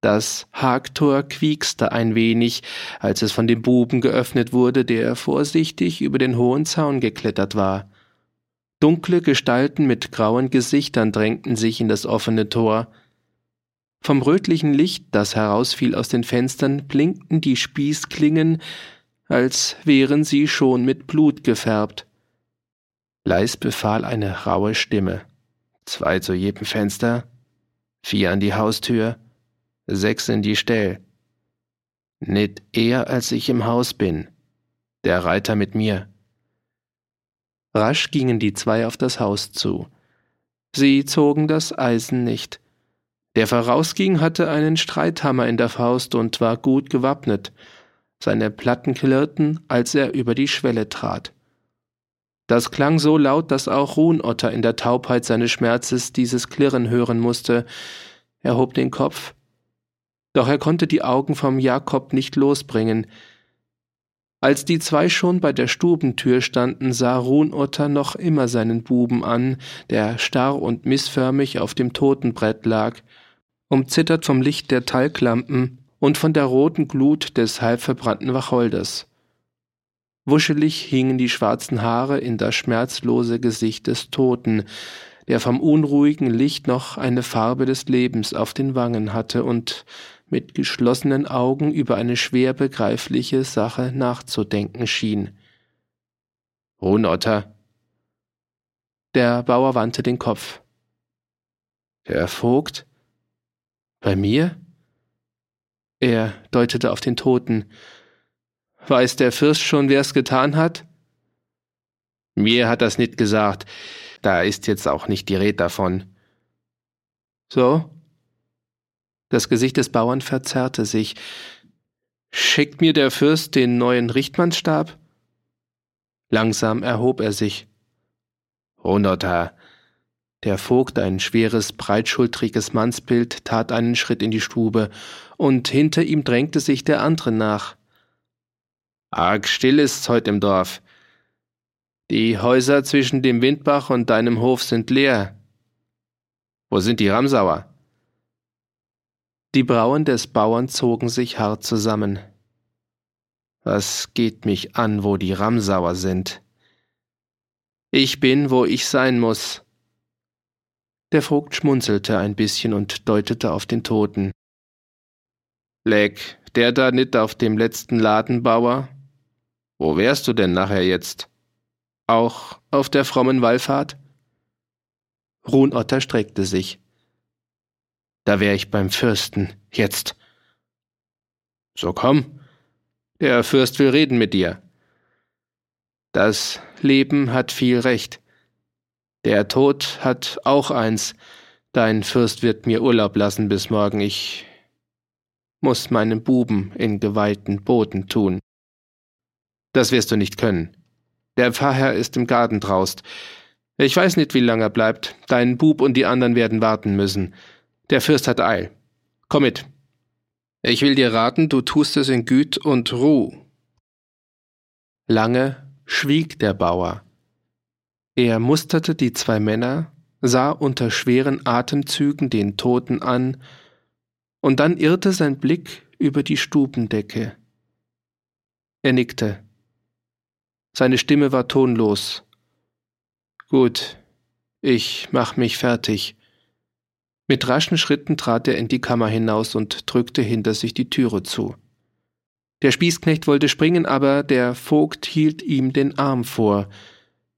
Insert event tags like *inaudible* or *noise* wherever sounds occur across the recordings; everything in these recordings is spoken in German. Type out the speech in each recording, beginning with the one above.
Das Hagtor quiekste ein wenig, als es von dem Buben geöffnet wurde, der vorsichtig über den hohen Zaun geklettert war. Dunkle Gestalten mit grauen Gesichtern drängten sich in das offene Tor. Vom rötlichen Licht, das herausfiel aus den Fenstern, blinkten die Spießklingen, als wären sie schon mit Blut gefärbt. Leis befahl eine raue Stimme. Zwei zu jedem Fenster, vier an die Haustür, sechs in die Stell. Nicht eher, als ich im Haus bin. Der Reiter mit mir. Rasch gingen die zwei auf das Haus zu. Sie zogen das Eisen nicht. Der vorausging, hatte einen Streithammer in der Faust und war gut gewappnet. Seine Platten klirrten, als er über die Schwelle trat. Das klang so laut, dass auch Ruhnotter in der Taubheit seines Schmerzes dieses Klirren hören musste. Er hob den Kopf, doch er konnte die Augen vom Jakob nicht losbringen. Als die zwei schon bei der Stubentür standen, sah Ruhnotter noch immer seinen Buben an, der starr und missförmig auf dem Totenbrett lag, umzittert vom Licht der Talglampen und von der roten Glut des halbverbrannten Wacholders. Wuschelig hingen die schwarzen Haare in das schmerzlose Gesicht des Toten, der vom unruhigen Licht noch eine Farbe des Lebens auf den Wangen hatte und mit geschlossenen Augen über eine schwer begreifliche Sache nachzudenken schien. Ruhnotter. Der Bauer wandte den Kopf. Herr Vogt? Bei mir? Er deutete auf den Toten. Weiß der Fürst schon, wer es getan hat? Mir hat das nicht gesagt. Da ist jetzt auch nicht die Rede davon. So? Das Gesicht des Bauern verzerrte sich. Schickt mir der Fürst den neuen Richtmannsstab? Langsam erhob er sich. Honotar. Der Vogt, ein schweres, breitschultriges Mannsbild, tat einen Schritt in die Stube, und hinter ihm drängte sich der andere nach. Arg still ist's heut im Dorf. Die Häuser zwischen dem Windbach und deinem Hof sind leer. Wo sind die Ramsauer? Die Brauen des Bauern zogen sich hart zusammen. Was geht mich an, wo die Ramsauer sind? Ich bin, wo ich sein muss. Der Vogt schmunzelte ein bisschen und deutete auf den Toten. Leck, der da nit auf dem letzten Ladenbauer? Wo wärst du denn nachher jetzt? Auch auf der frommen Wallfahrt? Ruhnotter streckte sich. Da wär ich beim Fürsten, jetzt. So komm. Der Fürst will reden mit dir. Das Leben hat viel Recht. Der Tod hat auch eins. Dein Fürst wird mir Urlaub lassen bis morgen. Ich muss meinen Buben in geweihten Boden tun. Das wirst du nicht können. Der Pfarrherr ist im Garten draust. Ich weiß nicht, wie lange er bleibt. Dein Bub und die anderen werden warten müssen. Der Fürst hat Eil. Komm mit. Ich will dir raten, du tust es in Güt und Ruh. Lange schwieg der Bauer. Er musterte die zwei Männer, sah unter schweren Atemzügen den Toten an, und dann irrte sein Blick über die Stubendecke. Er nickte. Seine Stimme war tonlos. Gut, ich mach mich fertig. Mit raschen Schritten trat er in die Kammer hinaus und drückte hinter sich die Türe zu. Der Spießknecht wollte springen, aber der Vogt hielt ihm den Arm vor.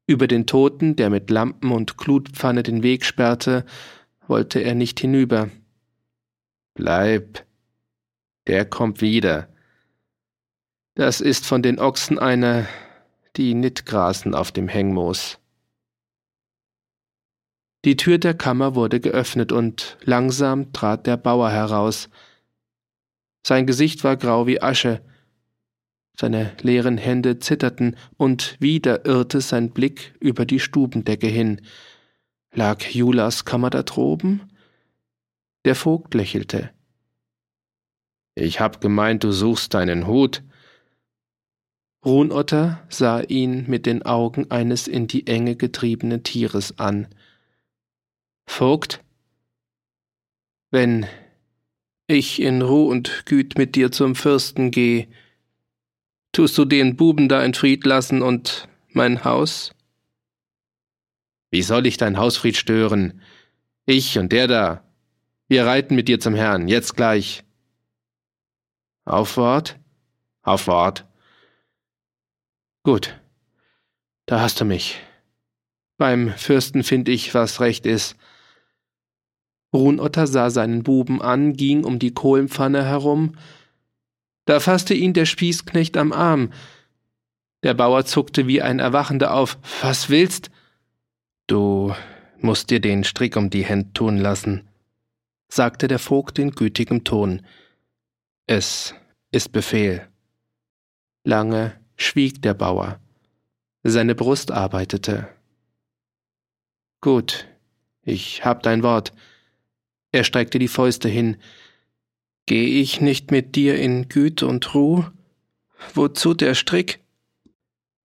Über den Toten, der mit Lampen und Glutpfanne den Weg sperrte, wollte er nicht hinüber. Bleib, der kommt wieder. Das ist von den Ochsen einer, die nit grasen auf dem Hängmoos. Die Tür der Kammer wurde geöffnet und langsam trat der Bauer heraus. Sein Gesicht war grau wie Asche, seine leeren Hände zitterten, und wieder irrte sein Blick über die Stubendecke hin. Lag Julas Kammer da droben? Der Vogt lächelte. Ich hab gemeint, du suchst deinen Hut. Ruhnotter sah ihn mit den Augen eines in die Enge getriebenen Tieres an. Vogt, wenn ich in Ruh und Güt mit dir zum Fürsten geh, tust du den Buben da in Fried lassen und mein Haus? Wie soll ich dein Hausfried stören? Ich und der da. Wir reiten mit dir zum Herrn, jetzt gleich. Auf Wort? Auf Wort. Gut, da hast du mich. Beim Fürsten find ich, was recht ist. Brunotter sah seinen Buben an, ging um die Kohlenpfanne herum. Da fasste ihn der Spießknecht am Arm. Der Bauer zuckte wie ein Erwachender auf. Was willst? Du musst dir den Strick um die Hände tun lassen, sagte der Vogt in gütigem Ton. Es ist Befehl. Lange schwieg der Bauer. Seine Brust arbeitete. Gut, ich hab dein Wort. Er streckte die Fäuste hin. Geh ich nicht mit dir in Güte und Ruh? Wozu der Strick?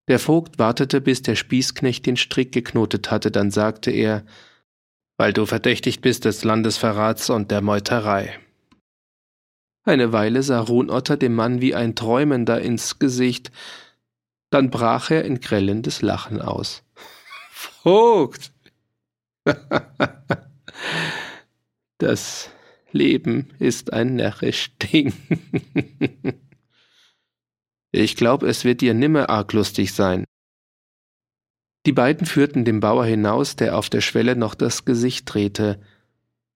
Der Vogt wartete, bis der Spießknecht den Strick geknotet hatte, dann sagte er, weil du verdächtigt bist des Landesverrats und der Meuterei. Eine Weile sah Runotter dem Mann wie ein Träumender ins Gesicht, dann brach er in grellendes Lachen aus. *laughs* Vogt! *laughs* das Leben ist ein närrisch *laughs* Ding. ich glaub, es wird dir nimmer arg lustig sein. Die beiden führten den Bauer hinaus, der auf der Schwelle noch das Gesicht drehte.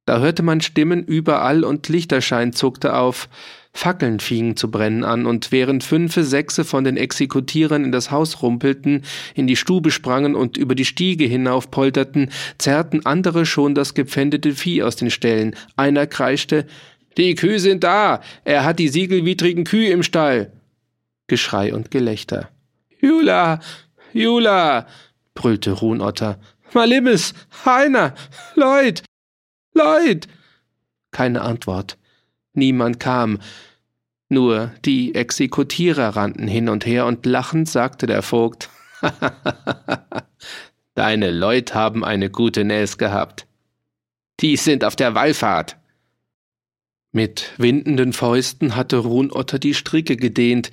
Da hörte man Stimmen überall und Lichterschein zuckte auf. Fackeln fingen zu brennen an, und während fünfe, sechse von den Exekutierern in das Haus rumpelten, in die Stube sprangen und über die Stiege hinauf polterten, zerrten andere schon das gepfändete Vieh aus den Ställen. Einer kreischte, die Kühe sind da! Er hat die siegelwidrigen Kühe im Stall! Geschrei und Gelächter. Jula! Jula! brüllte Ruhnotter. Malimis! Heiner! Leut! Leut! Keine Antwort. Niemand kam. Nur die Exekutierer rannten hin und her und lachend sagte der Vogt, *laughs* Deine Leut haben eine gute Näs gehabt. Die sind auf der Wallfahrt. Mit windenden Fäusten hatte Runotter die Stricke gedehnt.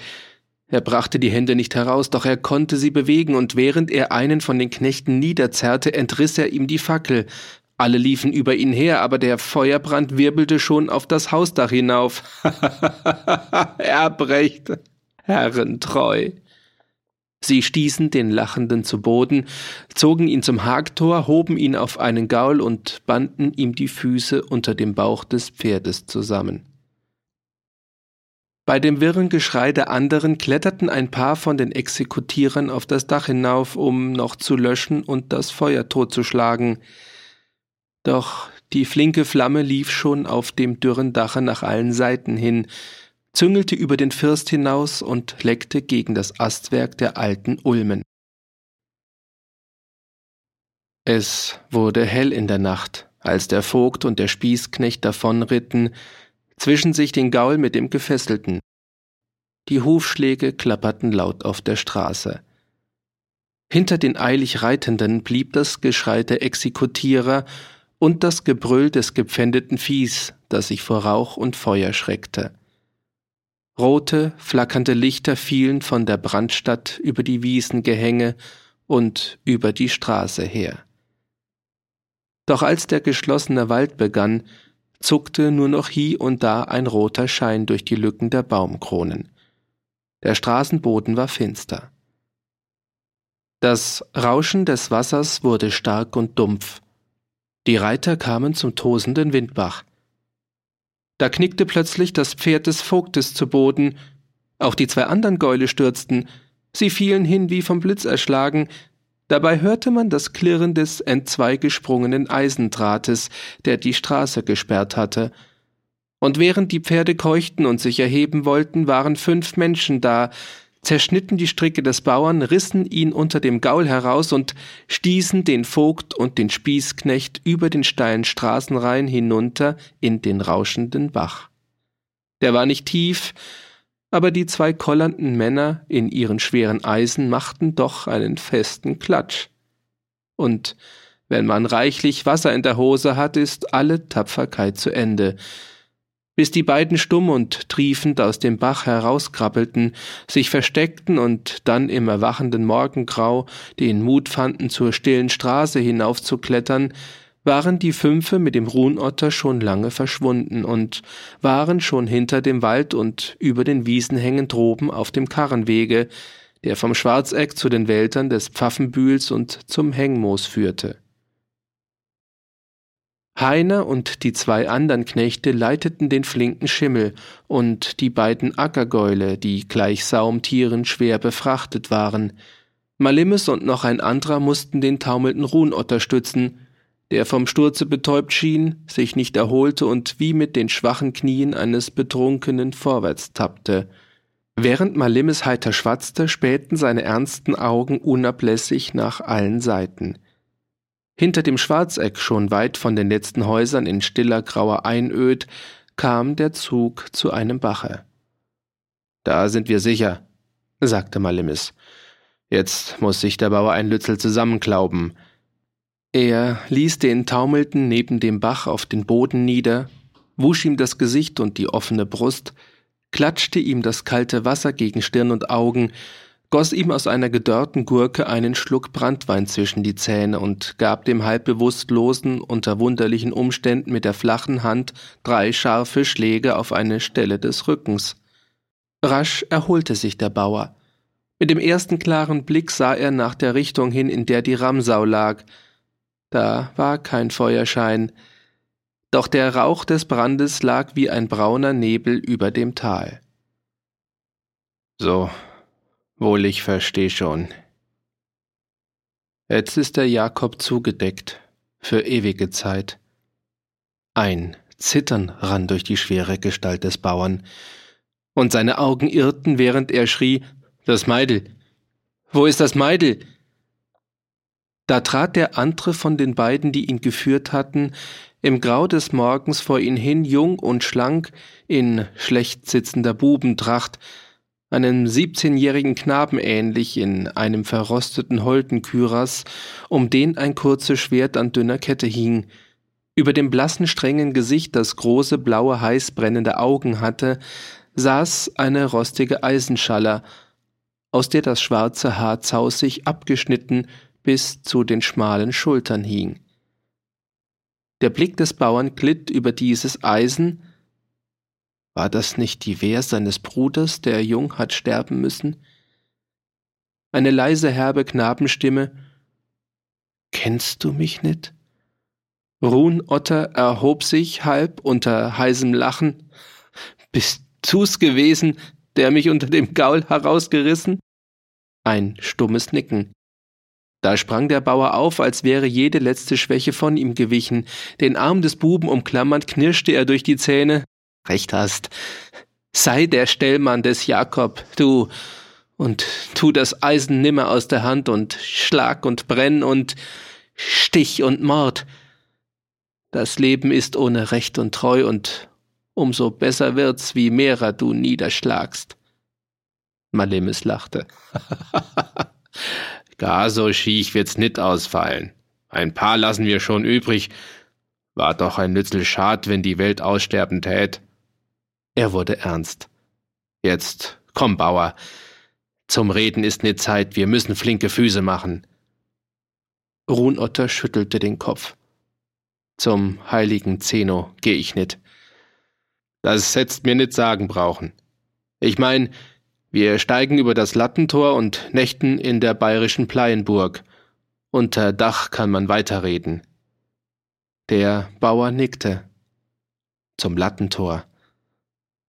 Er brachte die Hände nicht heraus, doch er konnte sie bewegen, und während er einen von den Knechten niederzerrte, entriss er ihm die Fackel. Alle liefen über ihn her, aber der Feuerbrand wirbelte schon auf das Hausdach hinauf. *laughs* Erbrecht, herrentreu. Sie stießen den Lachenden zu Boden, zogen ihn zum Hagtor, hoben ihn auf einen Gaul und banden ihm die Füße unter dem Bauch des Pferdes zusammen. Bei dem wirren Geschrei der anderen kletterten ein paar von den Exekutierern auf das Dach hinauf, um noch zu löschen und das Feuer totzuschlagen. Doch die flinke Flamme lief schon auf dem dürren Dache nach allen Seiten hin, züngelte über den First hinaus und leckte gegen das Astwerk der alten Ulmen. Es wurde hell in der Nacht, als der Vogt und der Spießknecht davonritten, zwischen sich den Gaul mit dem Gefesselten. Die Hufschläge klapperten laut auf der Straße. Hinter den eilig Reitenden blieb das Geschrei der Exekutierer und das Gebrüll des gepfändeten Viehs, das sich vor Rauch und Feuer schreckte. Rote, flackernde Lichter fielen von der Brandstadt über die Wiesengehänge und über die Straße her. Doch als der geschlossene Wald begann, zuckte nur noch hie und da ein roter Schein durch die Lücken der Baumkronen. Der Straßenboden war finster. Das Rauschen des Wassers wurde stark und dumpf, die Reiter kamen zum tosenden Windbach. Da knickte plötzlich das Pferd des Vogtes zu Boden, auch die zwei anderen Gäule stürzten, sie fielen hin wie vom Blitz erschlagen, dabei hörte man das Klirren des entzweigesprungenen Eisendrahtes, der die Straße gesperrt hatte, und während die Pferde keuchten und sich erheben wollten, waren fünf Menschen da, zerschnitten die Stricke des Bauern, rissen ihn unter dem Gaul heraus und stießen den Vogt und den Spießknecht über den steilen Straßenrhein hinunter in den rauschenden Bach. Der war nicht tief, aber die zwei kollernden Männer in ihren schweren Eisen machten doch einen festen Klatsch. Und wenn man reichlich Wasser in der Hose hat, ist alle Tapferkeit zu Ende. Bis die beiden stumm und triefend aus dem Bach herauskrabbelten, sich versteckten und dann im erwachenden Morgengrau den Mut fanden, zur stillen Straße hinaufzuklettern, waren die Fünfe mit dem Ruhnotter schon lange verschwunden und waren schon hinter dem Wald und über den Wiesenhängen droben auf dem Karrenwege, der vom Schwarzeck zu den Wäldern des Pfaffenbühls und zum Hengmoos führte. Heiner und die zwei anderen Knechte leiteten den flinken Schimmel, und die beiden Ackergäule, die gleich Saumtieren schwer befrachtet waren. Malimes und noch ein anderer mussten den taumelnden Ruhnotter stützen, der vom Sturze betäubt schien, sich nicht erholte und wie mit den schwachen Knien eines Betrunkenen vorwärts tappte. Während Malimes heiter schwatzte, spähten seine ernsten Augen unablässig nach allen Seiten. Hinter dem Schwarzeck, schon weit von den letzten Häusern in stiller grauer Einöd, kam der Zug zu einem Bache. Da sind wir sicher, sagte Malimis. Jetzt muss sich der Bauer ein Lützel zusammenklauben. Er ließ den Taumelten neben dem Bach auf den Boden nieder, wusch ihm das Gesicht und die offene Brust, klatschte ihm das kalte Wasser gegen Stirn und Augen, goss ihm aus einer gedörrten Gurke einen Schluck Brandwein zwischen die Zähne und gab dem halbbewusstlosen, unter wunderlichen Umständen mit der flachen Hand drei scharfe Schläge auf eine Stelle des Rückens. Rasch erholte sich der Bauer. Mit dem ersten klaren Blick sah er nach der Richtung hin, in der die Ramsau lag. Da war kein Feuerschein, doch der Rauch des Brandes lag wie ein brauner Nebel über dem Tal. So, Wohl, ich versteh schon. Jetzt ist der Jakob zugedeckt, für ewige Zeit. Ein Zittern rann durch die schwere Gestalt des Bauern, und seine Augen irrten, während er schrie, das Meidel. Wo ist das Meidel? Da trat der andere von den beiden, die ihn geführt hatten, im Grau des Morgens vor ihn hin, jung und schlank, in schlecht sitzender Bubentracht, einem siebzehnjährigen Knaben ähnlich in einem verrosteten Holtenküras, um den ein kurzes Schwert an dünner Kette hing, über dem blassen, strengen Gesicht, das große, blaue, heiß brennende Augen hatte, saß eine rostige Eisenschaller, aus der das schwarze Haar zausig abgeschnitten bis zu den schmalen Schultern hing. Der Blick des Bauern glitt über dieses Eisen, war das nicht die Wehr seines Bruders, der jung hat sterben müssen? Eine leise, herbe Knabenstimme. Kennst du mich nicht? Ruhn Otter erhob sich halb unter heißem Lachen. Bist du's gewesen, der mich unter dem Gaul herausgerissen? Ein stummes Nicken. Da sprang der Bauer auf, als wäre jede letzte Schwäche von ihm gewichen. Den Arm des Buben umklammernd knirschte er durch die Zähne recht hast. Sei der Stellmann des Jakob, du, und tu das Eisen nimmer aus der Hand und Schlag und Brenn und Stich und Mord. Das Leben ist ohne Recht und Treu und umso besser wird's, wie mehrer du niederschlagst. Malemis lachte. *laughs* Gar so schiech wird's nit ausfallen. Ein paar lassen wir schon übrig. War doch ein Nützel schad, wenn die Welt aussterben tät. Er wurde ernst. Jetzt, komm, Bauer. Zum Reden ist ne Zeit, wir müssen flinke Füße machen. Runotter schüttelte den Kopf. Zum heiligen Zeno geh ich nit. Das hättest mir nit sagen brauchen. Ich mein, wir steigen über das Lattentor und nächten in der bayerischen Pleienburg. Unter Dach kann man weiterreden. Der Bauer nickte. Zum Lattentor.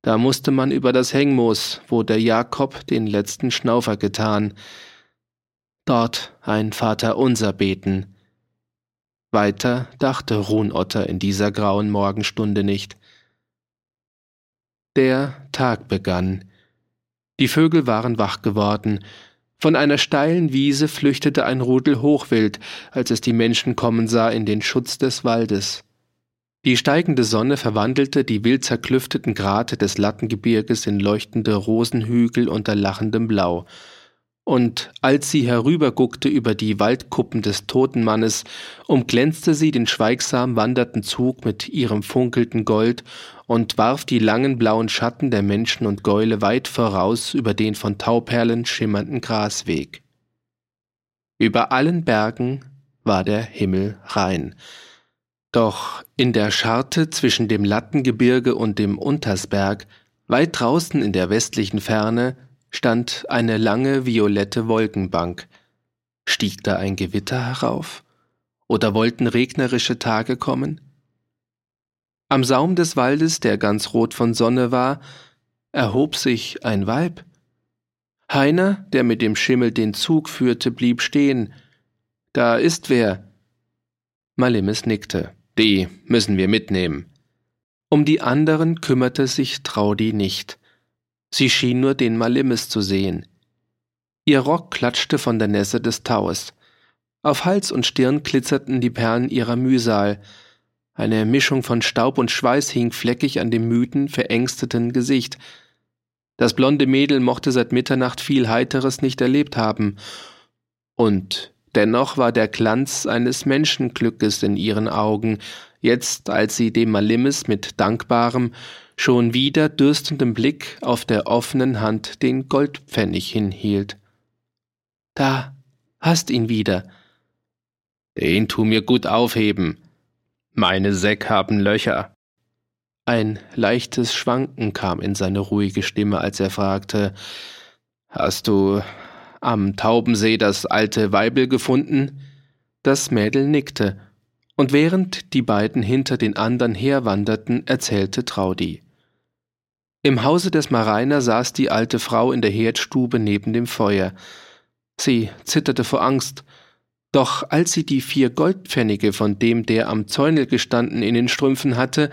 Da musste man über das Hengmoos, wo der Jakob den letzten Schnaufer getan. Dort ein Vater unser beten. Weiter dachte Ruhnotter in dieser grauen Morgenstunde nicht. Der Tag begann. Die Vögel waren wach geworden. Von einer steilen Wiese flüchtete ein Rudel Hochwild, als es die Menschen kommen sah, in den Schutz des Waldes. Die steigende Sonne verwandelte die wild zerklüfteten Grate des Lattengebirges in leuchtende Rosenhügel unter lachendem Blau. Und als sie herüberguckte über die Waldkuppen des toten Mannes, umglänzte sie den schweigsam wandernden Zug mit ihrem funkelnden Gold und warf die langen blauen Schatten der Menschen und Gäule weit voraus über den von Tauperlen schimmernden Grasweg. Über allen Bergen war der Himmel rein. Doch in der Scharte zwischen dem Lattengebirge und dem Untersberg, weit draußen in der westlichen Ferne, stand eine lange violette Wolkenbank. Stieg da ein Gewitter herauf? Oder wollten regnerische Tage kommen? Am Saum des Waldes, der ganz rot von Sonne war, erhob sich ein Weib. Heiner, der mit dem Schimmel den Zug führte, blieb stehen. Da ist wer. Malimis nickte. Die müssen wir mitnehmen. Um die anderen kümmerte sich Traudi nicht. Sie schien nur den Malimis zu sehen. Ihr Rock klatschte von der Nässe des Taues. Auf Hals und Stirn glitzerten die Perlen ihrer Mühsal. Eine Mischung von Staub und Schweiß hing fleckig an dem müden, verängsteten Gesicht. Das blonde Mädel mochte seit Mitternacht viel Heiteres nicht erlebt haben. Und dennoch war der Glanz eines Menschenglückes in ihren Augen, jetzt als sie dem Malimis mit dankbarem, schon wieder dürstendem Blick auf der offenen Hand den Goldpfennig hinhielt. Da, hast ihn wieder. Den tu mir gut aufheben. Meine Säck haben Löcher. Ein leichtes Schwanken kam in seine ruhige Stimme, als er fragte Hast du am Taubensee das alte Weibel gefunden? Das Mädel nickte, und während die beiden hinter den anderen herwanderten, erzählte Traudi. Im Hause des Mareiner saß die alte Frau in der Herdstube neben dem Feuer. Sie zitterte vor Angst, doch als sie die vier Goldpfennige, von dem der am Zäunel gestanden, in den Strümpfen hatte,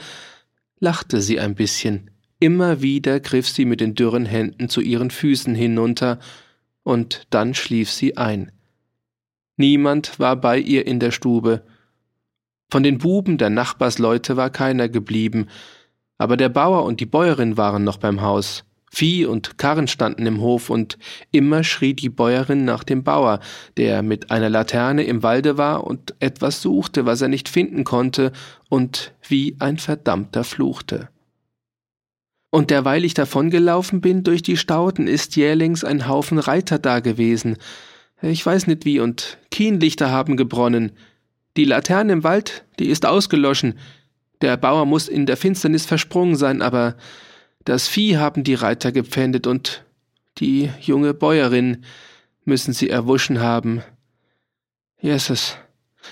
lachte sie ein bisschen. Immer wieder griff sie mit den dürren Händen zu ihren Füßen hinunter, und dann schlief sie ein. Niemand war bei ihr in der Stube. Von den Buben der Nachbarsleute war keiner geblieben, aber der Bauer und die Bäuerin waren noch beim Haus. Vieh und Karren standen im Hof, und immer schrie die Bäuerin nach dem Bauer, der mit einer Laterne im Walde war und etwas suchte, was er nicht finden konnte, und wie ein Verdammter fluchte. Und derweil ich davongelaufen bin durch die Stauden, ist jählings ein Haufen Reiter da gewesen. Ich weiß nicht wie, und Kienlichter haben gebronnen. Die Laterne im Wald, die ist ausgeloschen. Der Bauer muss in der Finsternis versprungen sein, aber das Vieh haben die Reiter gepfändet und die junge Bäuerin müssen sie erwuschen haben. Jesus,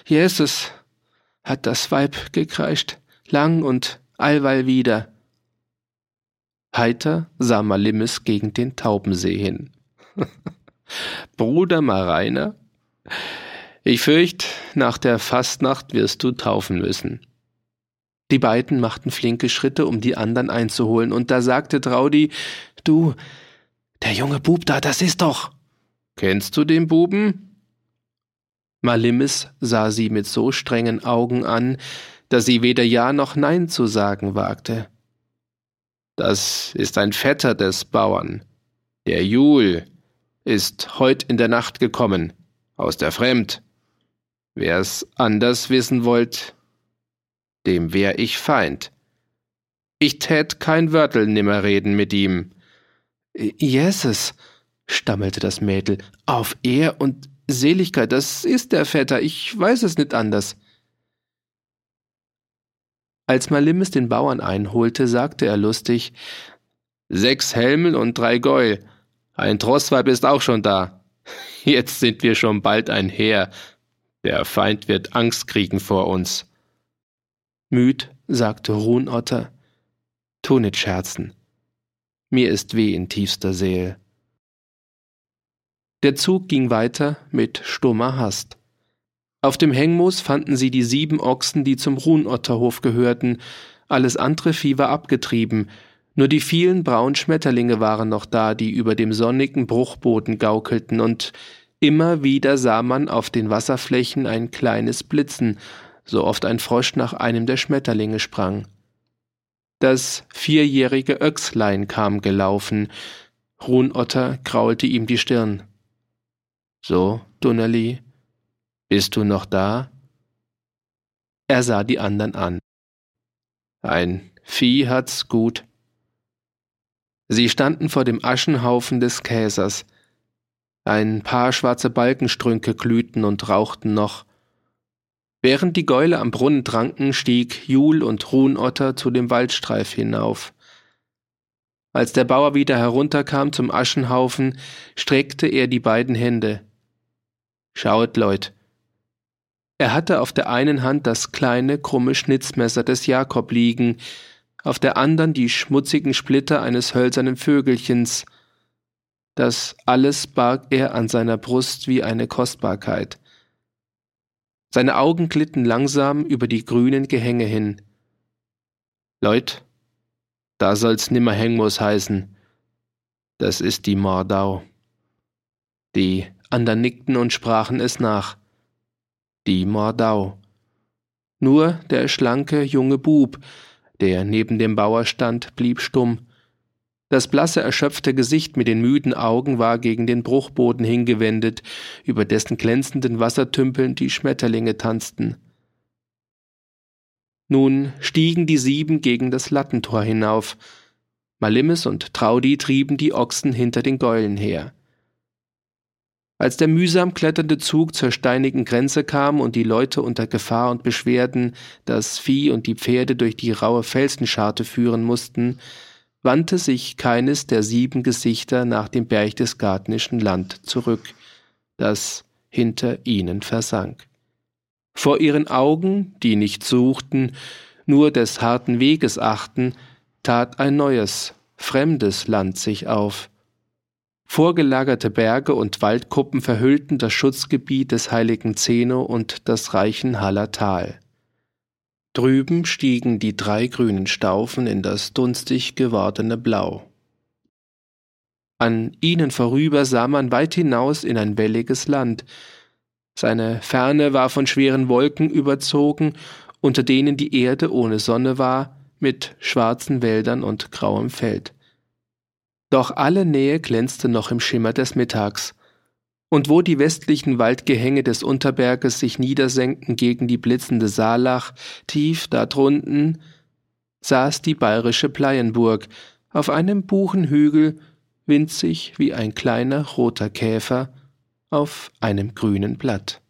Jesus, hat das Weib gekreischt, lang und allweil wieder. Heiter sah Malimis gegen den Taubensee hin. *laughs* Bruder Mareiner, ich fürcht, nach der Fastnacht wirst du taufen müssen. Die beiden machten flinke Schritte, um die anderen einzuholen, und da sagte Traudi, du, der junge Bub da, das ist doch. Kennst du den Buben? Malimis sah sie mit so strengen Augen an, dass sie weder Ja noch Nein zu sagen wagte. Das ist ein Vetter des Bauern. Der Jul ist heut in der Nacht gekommen, aus der Fremd. Wer's anders wissen wollt, dem wär ich Feind. Ich tät kein Wörtel nimmer reden mit ihm. Jesus, stammelte das Mädel, auf Ehr und Seligkeit, das ist der Vetter, ich weiß es nicht anders. Als Malimis den Bauern einholte, sagte er lustig, Sechs Helmen und drei Gäul. Ein Trossweib ist auch schon da. Jetzt sind wir schon bald ein Heer. Der Feind wird Angst kriegen vor uns. Müd, sagte Ruhnotter, tu nit scherzen. Mir ist weh in tiefster Seele. Der Zug ging weiter mit stummer Hast. Auf dem Hengmoos fanden sie die sieben Ochsen, die zum Ruhnotterhof gehörten, alles andere Vieh war abgetrieben, nur die vielen braunen Schmetterlinge waren noch da, die über dem sonnigen Bruchboden gaukelten, und immer wieder sah man auf den Wasserflächen ein kleines Blitzen, so oft ein Frosch nach einem der Schmetterlinge sprang. Das vierjährige Öchslein kam gelaufen, Ruhnotter kraulte ihm die Stirn. So, Dunnerli, bist du noch da? Er sah die andern an. Ein Vieh hat's gut. Sie standen vor dem Aschenhaufen des Käsers. Ein paar schwarze Balkenstrünke glühten und rauchten noch. Während die Gäule am Brunnen tranken, stieg Jul und Ruhnotter zu dem Waldstreif hinauf. Als der Bauer wieder herunterkam zum Aschenhaufen, streckte er die beiden Hände. Schaut, Leut. Er hatte auf der einen Hand das kleine, krumme Schnitzmesser des Jakob liegen, auf der anderen die schmutzigen Splitter eines hölzernen Vögelchens. Das alles barg er an seiner Brust wie eine Kostbarkeit. Seine Augen glitten langsam über die grünen Gehänge hin. Leut, da soll's nimmer Hengmus heißen. Das ist die Mordau. Die andern nickten und sprachen es nach. Die Mordau. Nur der schlanke junge Bub, der neben dem Bauer stand, blieb stumm. Das blasse, erschöpfte Gesicht mit den müden Augen war gegen den Bruchboden hingewendet, über dessen glänzenden Wassertümpeln die Schmetterlinge tanzten. Nun stiegen die Sieben gegen das Lattentor hinauf. Malimis und Traudi trieben die Ochsen hinter den Gäulen her. Als der mühsam kletternde Zug zur steinigen Grenze kam und die Leute unter Gefahr und Beschwerden das Vieh und die Pferde durch die raue Felsenscharte führen mussten, wandte sich keines der sieben Gesichter nach dem berchtesgadenischen Land zurück, das hinter ihnen versank. Vor ihren Augen, die nicht suchten, nur des harten Weges achten, tat ein neues, fremdes Land sich auf. Vorgelagerte Berge und Waldkuppen verhüllten das Schutzgebiet des heiligen Zeno und das reichen Haller Tal. Drüben stiegen die drei grünen Staufen in das dunstig gewordene Blau. An ihnen vorüber sah man weit hinaus in ein welliges Land. Seine Ferne war von schweren Wolken überzogen, unter denen die Erde ohne Sonne war, mit schwarzen Wäldern und grauem Feld. Doch alle Nähe glänzte noch im Schimmer des Mittags und wo die westlichen Waldgehänge des Unterberges sich niedersenkten gegen die blitzende Saalach, tief da drunten saß die bayerische Pleienburg auf einem Buchenhügel, winzig wie ein kleiner roter Käfer auf einem grünen Blatt.